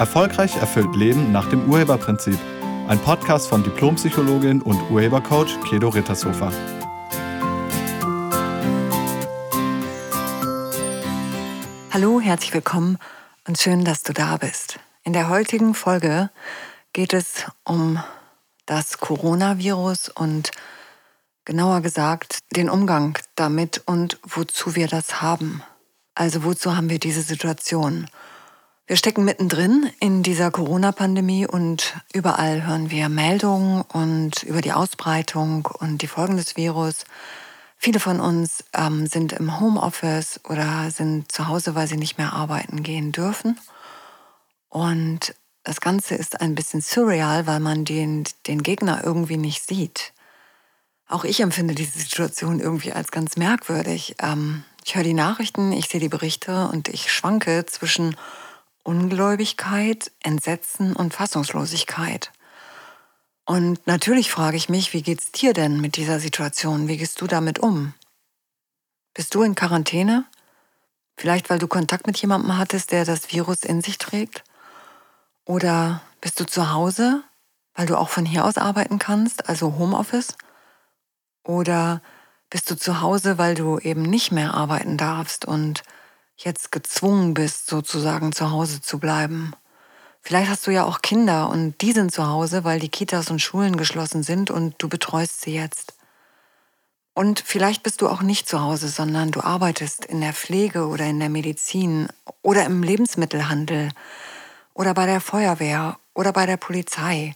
Erfolgreich erfüllt Leben nach dem Urheberprinzip. Ein Podcast von Diplompsychologin und Urhebercoach Kedo Rittershofer. Hallo, herzlich willkommen und schön, dass du da bist. In der heutigen Folge geht es um das Coronavirus und genauer gesagt den Umgang damit und wozu wir das haben. Also wozu haben wir diese Situation? Wir stecken mittendrin in dieser Corona-Pandemie und überall hören wir Meldungen und über die Ausbreitung und die Folgen des Virus. Viele von uns ähm, sind im Homeoffice oder sind zu Hause, weil sie nicht mehr arbeiten gehen dürfen. Und das Ganze ist ein bisschen surreal, weil man den, den Gegner irgendwie nicht sieht. Auch ich empfinde diese Situation irgendwie als ganz merkwürdig. Ähm, ich höre die Nachrichten, ich sehe die Berichte und ich schwanke zwischen Ungläubigkeit, Entsetzen und Fassungslosigkeit. Und natürlich frage ich mich, wie geht's dir denn mit dieser Situation? Wie gehst du damit um? Bist du in Quarantäne? Vielleicht weil du Kontakt mit jemandem hattest, der das Virus in sich trägt? Oder bist du zu Hause, weil du auch von hier aus arbeiten kannst, also Homeoffice? Oder bist du zu Hause, weil du eben nicht mehr arbeiten darfst und jetzt gezwungen bist, sozusagen zu Hause zu bleiben? Vielleicht hast du ja auch Kinder und die sind zu Hause, weil die Kitas und Schulen geschlossen sind und du betreust sie jetzt. Und vielleicht bist du auch nicht zu Hause, sondern du arbeitest in der Pflege oder in der Medizin oder im Lebensmittelhandel oder bei der Feuerwehr oder bei der Polizei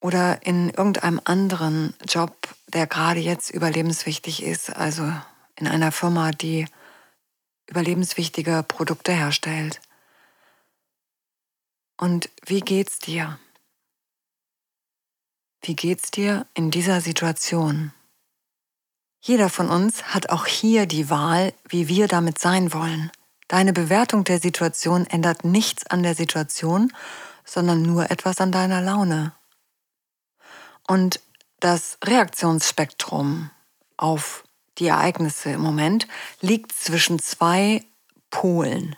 oder in irgendeinem anderen Job, der gerade jetzt überlebenswichtig ist, also in einer Firma, die überlebenswichtige Produkte herstellt. Und wie geht's dir? Wie geht's dir in dieser Situation? Jeder von uns hat auch hier die Wahl, wie wir damit sein wollen. Deine Bewertung der Situation ändert nichts an der Situation, sondern nur etwas an deiner Laune. Und das Reaktionsspektrum auf die Ereignisse im Moment liegt zwischen zwei Polen.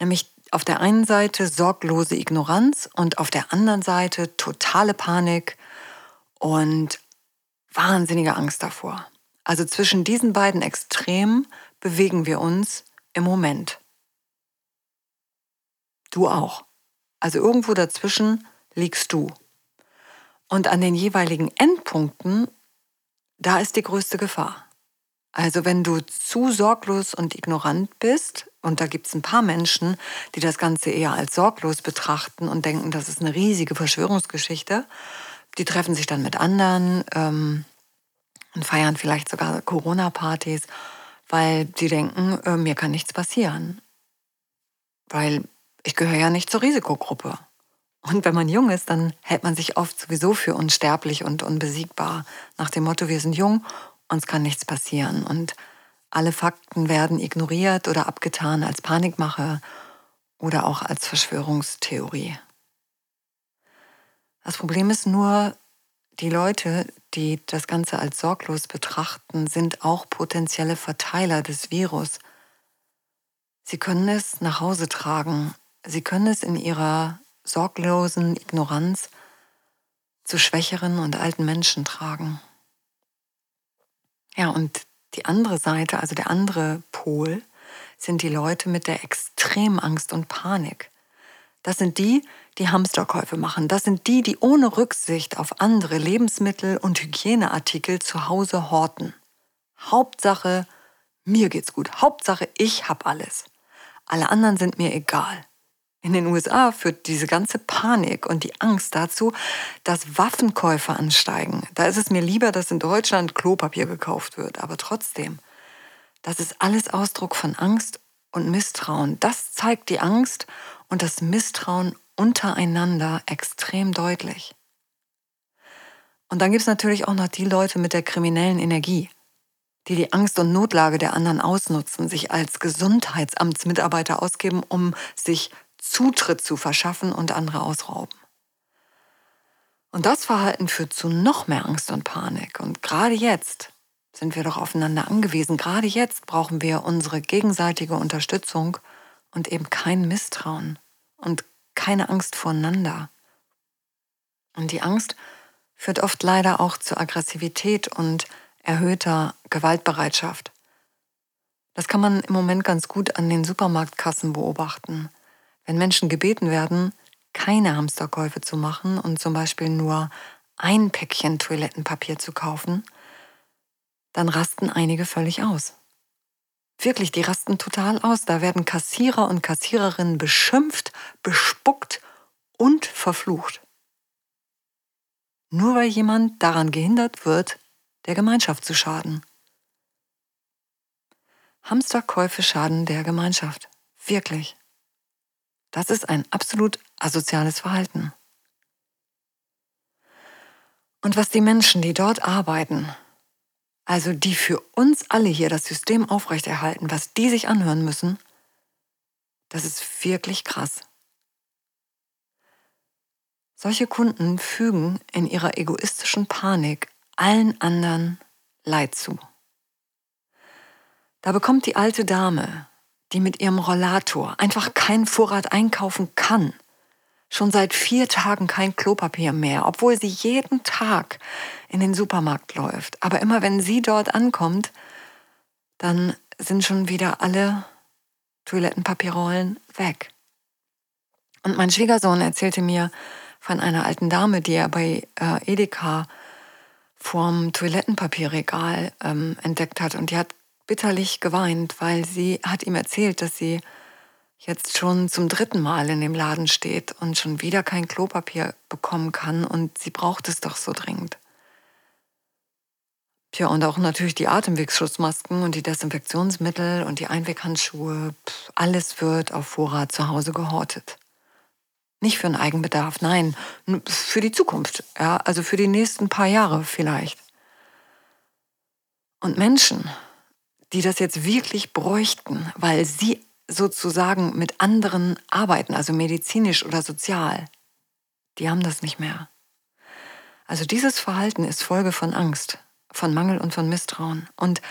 Nämlich auf der einen Seite sorglose Ignoranz und auf der anderen Seite totale Panik und wahnsinnige Angst davor. Also zwischen diesen beiden Extremen bewegen wir uns im Moment. Du auch. Also irgendwo dazwischen liegst du. Und an den jeweiligen Endpunkten, da ist die größte Gefahr. Also wenn du zu sorglos und ignorant bist, und da gibt es ein paar Menschen, die das Ganze eher als sorglos betrachten und denken, das ist eine riesige Verschwörungsgeschichte, die treffen sich dann mit anderen ähm, und feiern vielleicht sogar Corona-Partys, weil die denken, äh, mir kann nichts passieren. Weil ich gehöre ja nicht zur Risikogruppe. Und wenn man jung ist, dann hält man sich oft sowieso für unsterblich und unbesiegbar. Nach dem Motto, wir sind jung, uns kann nichts passieren. Und alle Fakten werden ignoriert oder abgetan als Panikmache oder auch als Verschwörungstheorie. Das Problem ist nur, die Leute, die das Ganze als sorglos betrachten, sind auch potenzielle Verteiler des Virus. Sie können es nach Hause tragen. Sie können es in ihrer sorglosen Ignoranz zu schwächeren und alten Menschen tragen. Ja, und die andere Seite, also der andere Pol, sind die Leute mit der Extremangst und Panik. Das sind die, die Hamsterkäufe machen. Das sind die, die ohne Rücksicht auf andere Lebensmittel und Hygieneartikel zu Hause horten. Hauptsache, mir geht's gut. Hauptsache, ich hab alles. Alle anderen sind mir egal. In den USA führt diese ganze Panik und die Angst dazu, dass Waffenkäufe ansteigen. Da ist es mir lieber, dass in Deutschland Klopapier gekauft wird. Aber trotzdem, das ist alles Ausdruck von Angst und Misstrauen. Das zeigt die Angst und das Misstrauen untereinander extrem deutlich. Und dann gibt es natürlich auch noch die Leute mit der kriminellen Energie, die die Angst und Notlage der anderen ausnutzen, sich als Gesundheitsamtsmitarbeiter ausgeben, um sich Zutritt zu verschaffen und andere ausrauben. Und das Verhalten führt zu noch mehr Angst und Panik. Und gerade jetzt sind wir doch aufeinander angewiesen. Gerade jetzt brauchen wir unsere gegenseitige Unterstützung und eben kein Misstrauen und keine Angst voreinander. Und die Angst führt oft leider auch zu Aggressivität und erhöhter Gewaltbereitschaft. Das kann man im Moment ganz gut an den Supermarktkassen beobachten. Wenn Menschen gebeten werden, keine Hamsterkäufe zu machen und zum Beispiel nur ein Päckchen Toilettenpapier zu kaufen, dann rasten einige völlig aus. Wirklich, die rasten total aus. Da werden Kassierer und Kassiererinnen beschimpft, bespuckt und verflucht. Nur weil jemand daran gehindert wird, der Gemeinschaft zu schaden. Hamsterkäufe schaden der Gemeinschaft. Wirklich. Das ist ein absolut asoziales Verhalten. Und was die Menschen, die dort arbeiten, also die für uns alle hier das System aufrechterhalten, was die sich anhören müssen, das ist wirklich krass. Solche Kunden fügen in ihrer egoistischen Panik allen anderen Leid zu. Da bekommt die alte Dame, die mit ihrem Rollator einfach keinen Vorrat einkaufen kann, schon seit vier Tagen kein Klopapier mehr, obwohl sie jeden Tag in den Supermarkt läuft. Aber immer wenn sie dort ankommt, dann sind schon wieder alle Toilettenpapierrollen weg. Und mein Schwiegersohn erzählte mir von einer alten Dame, die er bei äh, Edeka vorm Toilettenpapierregal ähm, entdeckt hat. Und die hat bitterlich geweint, weil sie hat ihm erzählt, dass sie jetzt schon zum dritten Mal in dem Laden steht und schon wieder kein Klopapier bekommen kann und sie braucht es doch so dringend. Tja, und auch natürlich die Atemwegsschutzmasken und die Desinfektionsmittel und die Einweghandschuhe, alles wird auf Vorrat zu Hause gehortet. Nicht für einen Eigenbedarf, nein, für die Zukunft, ja, also für die nächsten paar Jahre vielleicht. Und Menschen, die das jetzt wirklich bräuchten, weil sie sozusagen mit anderen arbeiten, also medizinisch oder sozial, die haben das nicht mehr. Also dieses Verhalten ist Folge von Angst, von Mangel und von Misstrauen. Und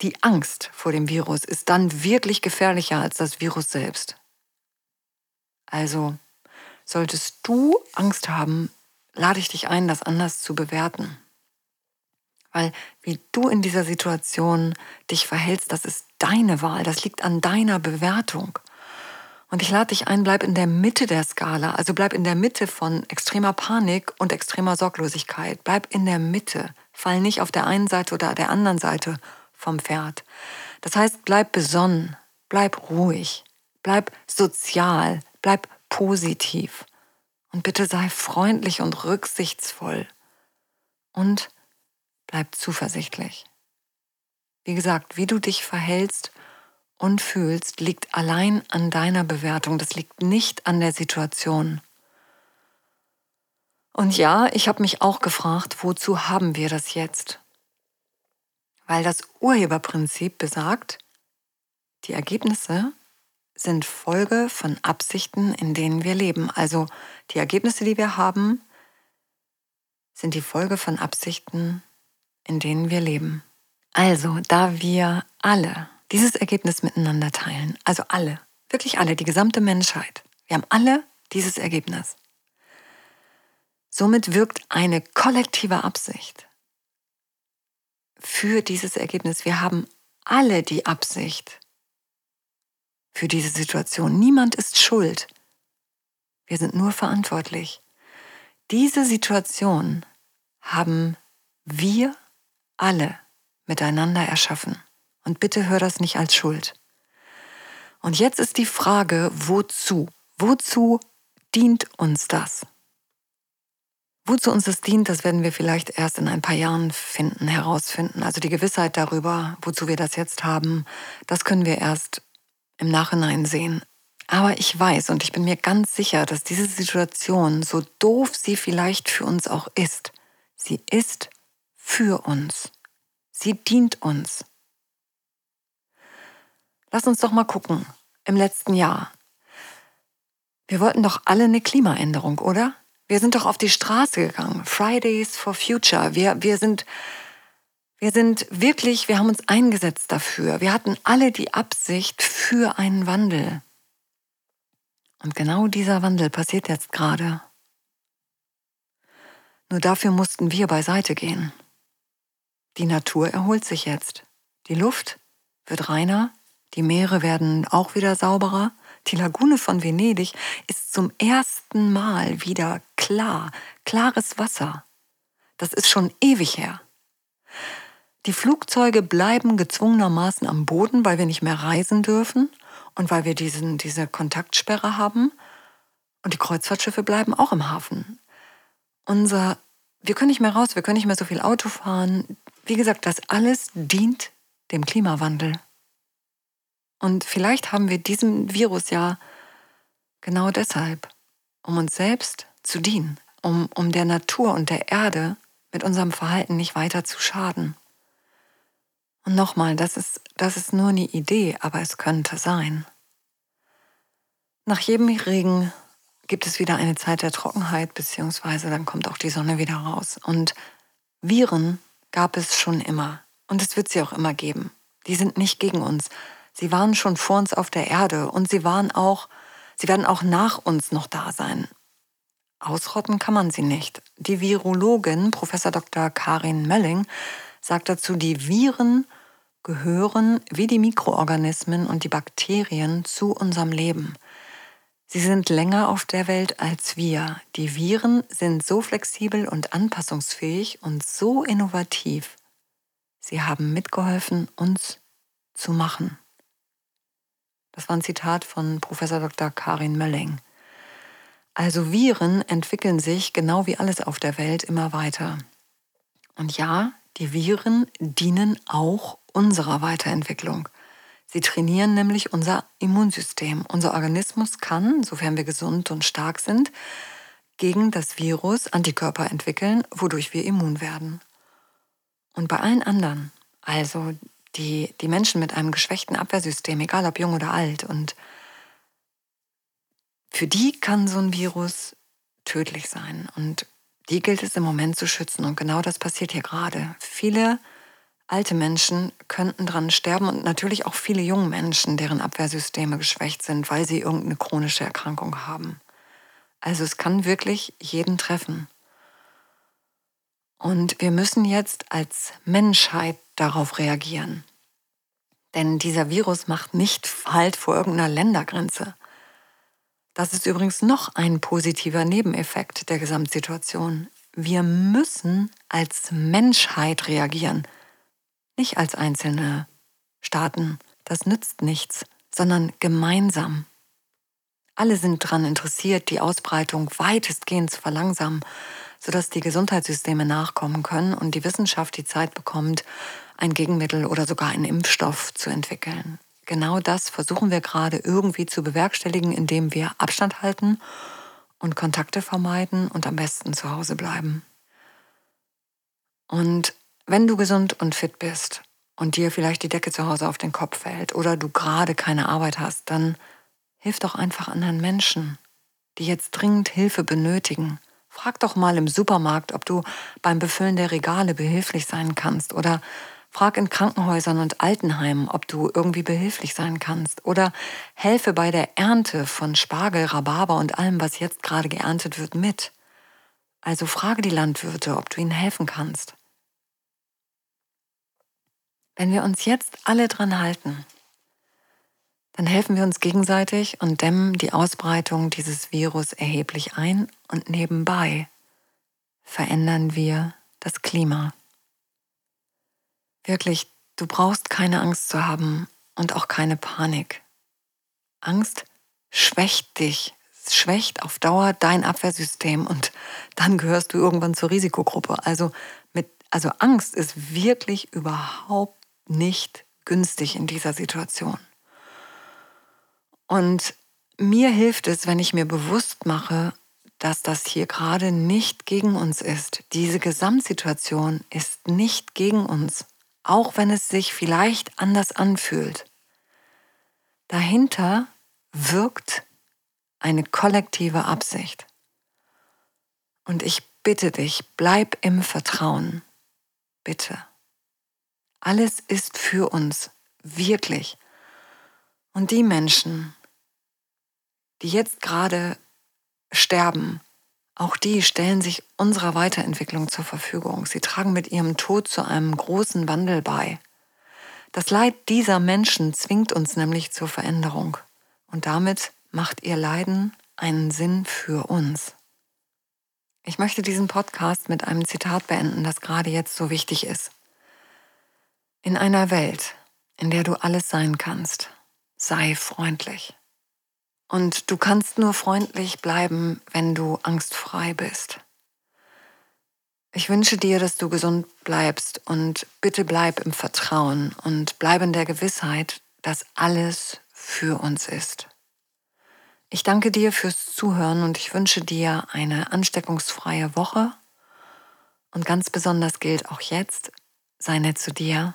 die Angst vor dem Virus ist dann wirklich gefährlicher als das Virus selbst. Also solltest du Angst haben, lade ich dich ein, das anders zu bewerten. Weil wie du in dieser Situation dich verhältst, das ist deine Wahl, das liegt an deiner Bewertung. Und ich lade dich ein, bleib in der Mitte der Skala, also bleib in der Mitte von extremer Panik und extremer Sorglosigkeit. Bleib in der Mitte, fall nicht auf der einen Seite oder der anderen Seite vom Pferd. Das heißt, bleib besonnen, bleib ruhig, bleib sozial, bleib positiv. Und bitte sei freundlich und rücksichtsvoll. Und Bleib zuversichtlich. Wie gesagt, wie du dich verhältst und fühlst, liegt allein an deiner Bewertung. Das liegt nicht an der Situation. Und ja, ich habe mich auch gefragt, wozu haben wir das jetzt? Weil das Urheberprinzip besagt, die Ergebnisse sind Folge von Absichten, in denen wir leben. Also die Ergebnisse, die wir haben, sind die Folge von Absichten, in denen wir leben. Also, da wir alle dieses Ergebnis miteinander teilen, also alle, wirklich alle, die gesamte Menschheit, wir haben alle dieses Ergebnis. Somit wirkt eine kollektive Absicht für dieses Ergebnis. Wir haben alle die Absicht für diese Situation. Niemand ist schuld. Wir sind nur verantwortlich. Diese Situation haben wir alle miteinander erschaffen. Und bitte hör das nicht als Schuld. Und jetzt ist die Frage, wozu? Wozu dient uns das? Wozu uns das dient, das werden wir vielleicht erst in ein paar Jahren finden, herausfinden. Also die Gewissheit darüber, wozu wir das jetzt haben, das können wir erst im Nachhinein sehen. Aber ich weiß und ich bin mir ganz sicher, dass diese Situation, so doof sie vielleicht für uns auch ist, sie ist für uns. Sie dient uns. Lass uns doch mal gucken. Im letzten Jahr. Wir wollten doch alle eine Klimaänderung, oder? Wir sind doch auf die Straße gegangen. Fridays for Future. Wir, wir sind, wir sind wirklich, wir haben uns eingesetzt dafür. Wir hatten alle die Absicht für einen Wandel. Und genau dieser Wandel passiert jetzt gerade. Nur dafür mussten wir beiseite gehen. Die Natur erholt sich jetzt. Die Luft wird reiner, die Meere werden auch wieder sauberer, die Lagune von Venedig ist zum ersten Mal wieder klar, klares Wasser. Das ist schon ewig her. Die Flugzeuge bleiben gezwungenermaßen am Boden, weil wir nicht mehr reisen dürfen und weil wir diesen, diese Kontaktsperre haben. Und die Kreuzfahrtschiffe bleiben auch im Hafen. Unser, wir können nicht mehr raus, wir können nicht mehr so viel Auto fahren. Wie gesagt, das alles dient dem Klimawandel. Und vielleicht haben wir diesem Virus ja genau deshalb, um uns selbst zu dienen, um, um der Natur und der Erde mit unserem Verhalten nicht weiter zu schaden. Und nochmal, das ist, das ist nur eine Idee, aber es könnte sein. Nach jedem Regen gibt es wieder eine Zeit der Trockenheit, beziehungsweise dann kommt auch die Sonne wieder raus. Und Viren gab es schon immer. Und es wird sie auch immer geben. Die sind nicht gegen uns. Sie waren schon vor uns auf der Erde und sie waren auch, sie werden auch nach uns noch da sein. Ausrotten kann man sie nicht. Die Virologin Professor Dr. Karin Melling sagt dazu, die Viren gehören wie die Mikroorganismen und die Bakterien zu unserem Leben. Sie sind länger auf der Welt als wir. Die Viren sind so flexibel und anpassungsfähig und so innovativ. Sie haben mitgeholfen, uns zu machen. Das war ein Zitat von Professor Dr. Karin Mölling. Also Viren entwickeln sich genau wie alles auf der Welt immer weiter. Und ja, die Viren dienen auch unserer Weiterentwicklung. Sie trainieren nämlich unser Immunsystem. Unser Organismus kann, sofern wir gesund und stark sind, gegen das Virus Antikörper entwickeln, wodurch wir immun werden. Und bei allen anderen, also die, die Menschen mit einem geschwächten Abwehrsystem, egal ob jung oder alt, und für die kann so ein Virus tödlich sein. Und die gilt es im Moment zu schützen. Und genau das passiert hier gerade. Viele alte Menschen könnten dran sterben und natürlich auch viele junge Menschen, deren Abwehrsysteme geschwächt sind, weil sie irgendeine chronische Erkrankung haben. Also es kann wirklich jeden treffen. Und wir müssen jetzt als Menschheit darauf reagieren. Denn dieser Virus macht nicht Halt vor irgendeiner Ländergrenze. Das ist übrigens noch ein positiver Nebeneffekt der Gesamtsituation. Wir müssen als Menschheit reagieren, nicht als einzelne Staaten. Das nützt nichts, sondern gemeinsam. Alle sind daran interessiert, die Ausbreitung weitestgehend zu verlangsamen, sodass die Gesundheitssysteme nachkommen können und die Wissenschaft die Zeit bekommt, ein Gegenmittel oder sogar einen Impfstoff zu entwickeln. Genau das versuchen wir gerade irgendwie zu bewerkstelligen, indem wir Abstand halten und Kontakte vermeiden und am besten zu Hause bleiben. Und wenn du gesund und fit bist und dir vielleicht die Decke zu Hause auf den Kopf fällt oder du gerade keine Arbeit hast, dann hilf doch einfach anderen Menschen, die jetzt dringend Hilfe benötigen. Frag doch mal im Supermarkt, ob du beim Befüllen der Regale behilflich sein kannst oder Frag in Krankenhäusern und Altenheimen, ob du irgendwie behilflich sein kannst. Oder helfe bei der Ernte von Spargel, Rhabarber und allem, was jetzt gerade geerntet wird, mit. Also frage die Landwirte, ob du ihnen helfen kannst. Wenn wir uns jetzt alle dran halten, dann helfen wir uns gegenseitig und dämmen die Ausbreitung dieses Virus erheblich ein und nebenbei verändern wir das Klima. Wirklich, du brauchst keine Angst zu haben und auch keine Panik. Angst schwächt dich, schwächt auf Dauer dein Abwehrsystem und dann gehörst du irgendwann zur Risikogruppe. Also, mit, also Angst ist wirklich überhaupt nicht günstig in dieser Situation. Und mir hilft es, wenn ich mir bewusst mache, dass das hier gerade nicht gegen uns ist. Diese Gesamtsituation ist nicht gegen uns auch wenn es sich vielleicht anders anfühlt. Dahinter wirkt eine kollektive Absicht. Und ich bitte dich, bleib im Vertrauen. Bitte. Alles ist für uns, wirklich. Und die Menschen, die jetzt gerade sterben, auch die stellen sich unserer Weiterentwicklung zur Verfügung. Sie tragen mit ihrem Tod zu einem großen Wandel bei. Das Leid dieser Menschen zwingt uns nämlich zur Veränderung und damit macht ihr Leiden einen Sinn für uns. Ich möchte diesen Podcast mit einem Zitat beenden, das gerade jetzt so wichtig ist. In einer Welt, in der du alles sein kannst, sei freundlich. Und du kannst nur freundlich bleiben, wenn du angstfrei bist. Ich wünsche dir, dass du gesund bleibst und bitte bleib im Vertrauen und bleib in der Gewissheit, dass alles für uns ist. Ich danke dir fürs Zuhören und ich wünsche dir eine ansteckungsfreie Woche. Und ganz besonders gilt auch jetzt, sei nett zu dir